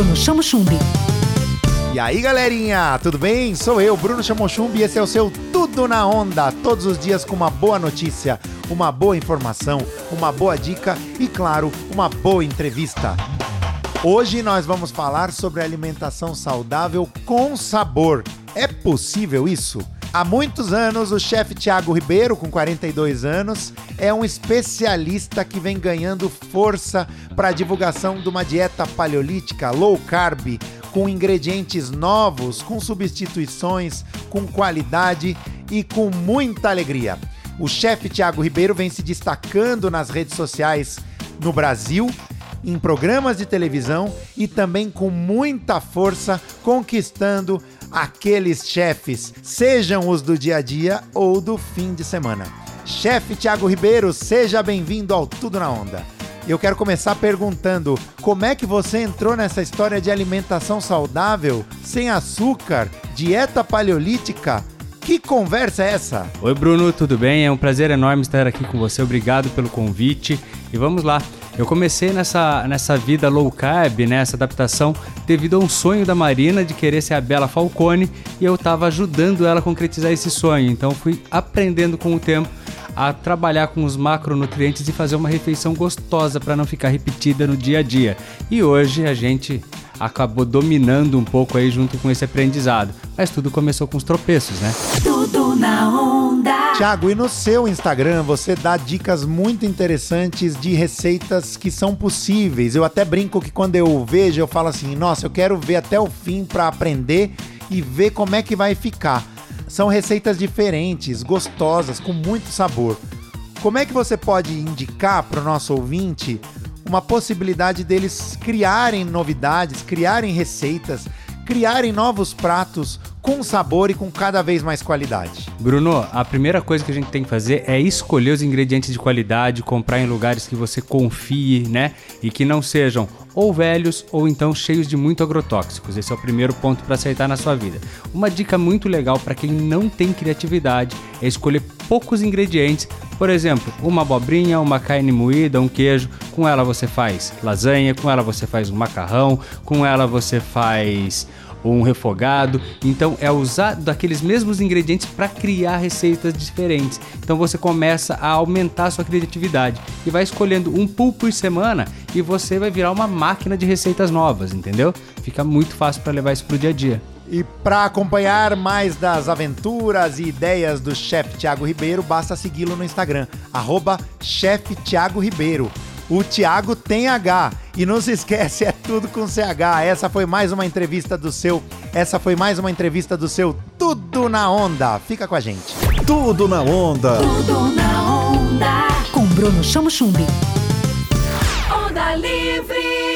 Bruno Chamo Chumbi. E aí, galerinha, tudo bem? Sou eu, Bruno Chamochumbi, e esse é o seu Tudo na Onda. Todos os dias com uma boa notícia, uma boa informação, uma boa dica e, claro, uma boa entrevista. Hoje nós vamos falar sobre alimentação saudável com sabor. É possível isso? Há muitos anos, o chefe Tiago Ribeiro, com 42 anos, é um especialista que vem ganhando força para a divulgação de uma dieta paleolítica low carb, com ingredientes novos, com substituições, com qualidade e com muita alegria. O chefe Tiago Ribeiro vem se destacando nas redes sociais no Brasil em programas de televisão e também com muita força conquistando aqueles chefes, sejam os do dia a dia ou do fim de semana. Chefe Tiago Ribeiro, seja bem-vindo ao Tudo na Onda. Eu quero começar perguntando como é que você entrou nessa história de alimentação saudável, sem açúcar, dieta paleolítica. Que conversa é essa? Oi, Bruno, tudo bem? É um prazer enorme estar aqui com você. Obrigado pelo convite. E vamos lá. Eu comecei nessa, nessa vida low carb, nessa né, adaptação, devido a um sonho da Marina de querer ser a Bela Falcone e eu estava ajudando ela a concretizar esse sonho. Então fui aprendendo com o tempo a trabalhar com os macronutrientes e fazer uma refeição gostosa para não ficar repetida no dia a dia. E hoje a gente acabou dominando um pouco aí junto com esse aprendizado. Mas tudo começou com os tropeços, né? Tudo na. Tiago, e no seu Instagram você dá dicas muito interessantes de receitas que são possíveis. Eu até brinco que quando eu vejo, eu falo assim: nossa, eu quero ver até o fim para aprender e ver como é que vai ficar. São receitas diferentes, gostosas, com muito sabor. Como é que você pode indicar para o nosso ouvinte uma possibilidade deles criarem novidades, criarem receitas, criarem novos pratos com sabor e com cada vez mais qualidade. Bruno, a primeira coisa que a gente tem que fazer é escolher os ingredientes de qualidade, comprar em lugares que você confie, né? E que não sejam ou velhos ou então cheios de muito agrotóxicos. Esse é o primeiro ponto para acertar na sua vida. Uma dica muito legal para quem não tem criatividade é escolher poucos ingredientes. Por exemplo, uma abobrinha, uma carne moída, um queijo. Com ela você faz lasanha, com ela você faz um macarrão, com ela você faz um refogado. Então é usar daqueles mesmos ingredientes para criar receitas diferentes. Então você começa a aumentar a sua criatividade e vai escolhendo um pool por semana e você vai virar uma máquina de receitas novas, entendeu? Fica muito fácil para levar isso pro dia a dia. E para acompanhar mais das aventuras e ideias do chefe Tiago Ribeiro, basta segui-lo no Instagram, arroba Ribeiro. O Thiago tem H. E não se esquece, é tudo com CH. Essa foi mais uma entrevista do seu. Essa foi mais uma entrevista do seu Tudo na Onda. Fica com a gente. Tudo na Onda. Tudo na Onda. Com Bruno Chamo Chumbi. Onda Livre.